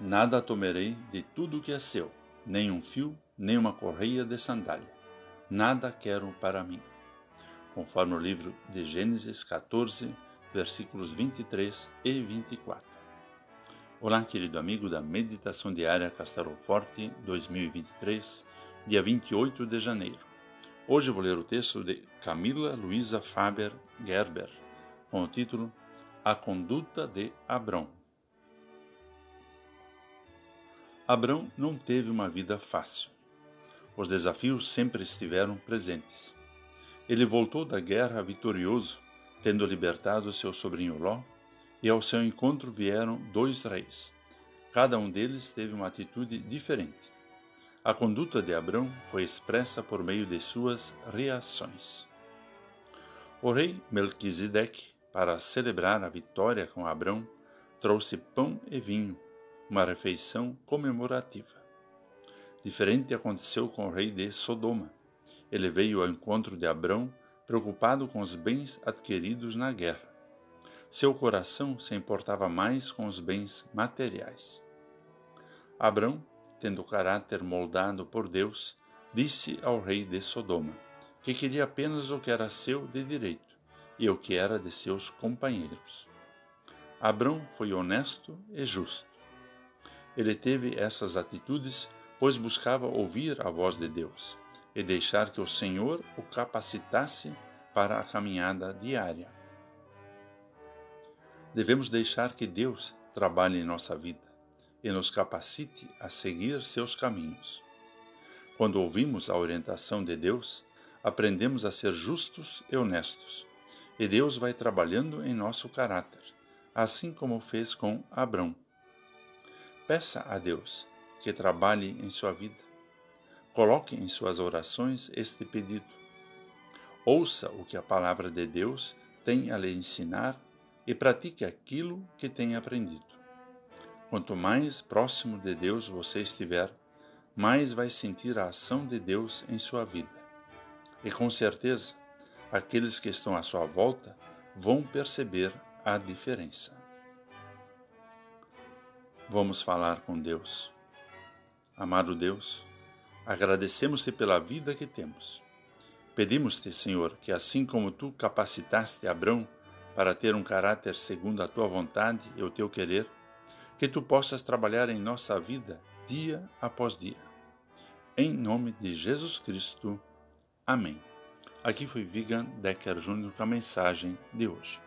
Nada tomarei de tudo que é seu, nem um fio, nem uma correia de sandália. Nada quero para mim. Conforme o livro de Gênesis 14, versículos 23 e 24. Olá, querido amigo da Meditação Diária Castelo Forte 2023, dia 28 de janeiro. Hoje vou ler o texto de Camila Luisa Faber Gerber, com o título A Conduta de Abrão. Abrão não teve uma vida fácil. Os desafios sempre estiveram presentes. Ele voltou da guerra vitorioso, tendo libertado seu sobrinho Ló, e ao seu encontro vieram dois reis. Cada um deles teve uma atitude diferente. A conduta de Abrão foi expressa por meio de suas reações. O rei Melquisedeque, para celebrar a vitória com Abrão, trouxe pão e vinho uma refeição comemorativa. Diferente aconteceu com o rei de Sodoma. Ele veio ao encontro de Abrão, preocupado com os bens adquiridos na guerra. Seu coração se importava mais com os bens materiais. Abrão, tendo o caráter moldado por Deus, disse ao rei de Sodoma que queria apenas o que era seu de direito e o que era de seus companheiros. Abrão foi honesto e justo. Ele teve essas atitudes, pois buscava ouvir a voz de Deus e deixar que o Senhor o capacitasse para a caminhada diária. Devemos deixar que Deus trabalhe em nossa vida e nos capacite a seguir seus caminhos. Quando ouvimos a orientação de Deus, aprendemos a ser justos e honestos, e Deus vai trabalhando em nosso caráter, assim como fez com Abrão. Peça a Deus que trabalhe em sua vida. Coloque em suas orações este pedido. Ouça o que a palavra de Deus tem a lhe ensinar e pratique aquilo que tem aprendido. Quanto mais próximo de Deus você estiver, mais vai sentir a ação de Deus em sua vida. E com certeza, aqueles que estão à sua volta vão perceber a diferença. Vamos falar com Deus. Amado Deus, agradecemos-te pela vida que temos. Pedimos-te, Senhor, que assim como tu capacitaste Abrão para ter um caráter segundo a tua vontade e o teu querer, que tu possas trabalhar em nossa vida dia após dia. Em nome de Jesus Cristo. Amém. Aqui foi Vigan Decker Júnior com a mensagem de hoje.